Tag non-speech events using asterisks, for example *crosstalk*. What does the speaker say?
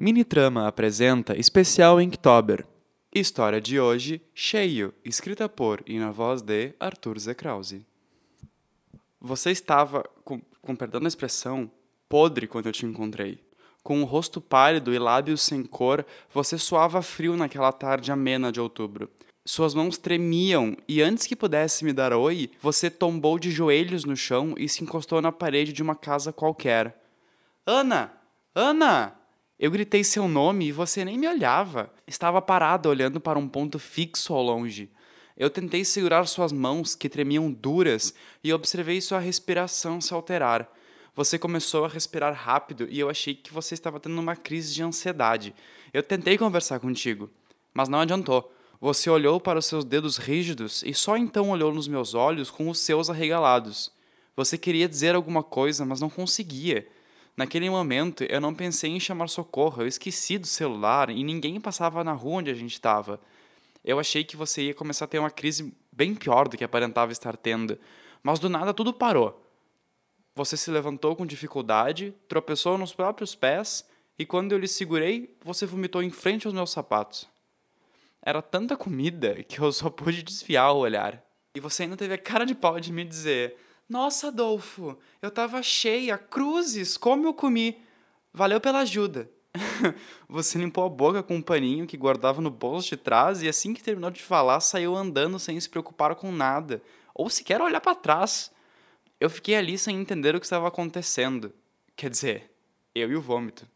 Minitrama apresenta especial Inktober. História de hoje, Cheio, escrita por e na voz de Arthur Z. Você estava, com, com perdão da expressão, podre quando eu te encontrei. Com o rosto pálido e lábios sem cor, você suava frio naquela tarde amena de outubro. Suas mãos tremiam e antes que pudesse me dar oi, você tombou de joelhos no chão e se encostou na parede de uma casa qualquer. Ana! Ana! Eu gritei seu nome e você nem me olhava. Estava parada olhando para um ponto fixo ao longe. Eu tentei segurar suas mãos, que tremiam duras, e observei sua respiração se alterar. Você começou a respirar rápido e eu achei que você estava tendo uma crise de ansiedade. Eu tentei conversar contigo, mas não adiantou. Você olhou para os seus dedos rígidos e só então olhou nos meus olhos com os seus arregalados. Você queria dizer alguma coisa, mas não conseguia. Naquele momento, eu não pensei em chamar socorro, eu esqueci do celular e ninguém passava na rua onde a gente estava. Eu achei que você ia começar a ter uma crise bem pior do que aparentava estar tendo, mas do nada tudo parou. Você se levantou com dificuldade, tropeçou nos próprios pés e quando eu lhe segurei, você vomitou em frente aos meus sapatos. Era tanta comida que eu só pude desviar o olhar. E você ainda teve a cara de pau de me dizer: nossa, Adolfo, eu tava cheia, cruzes, como eu comi. Valeu pela ajuda. *laughs* Você limpou a boca com um paninho que guardava no bolso de trás e assim que terminou de falar, saiu andando sem se preocupar com nada, ou sequer olhar para trás. Eu fiquei ali sem entender o que estava acontecendo. Quer dizer, eu e o vômito.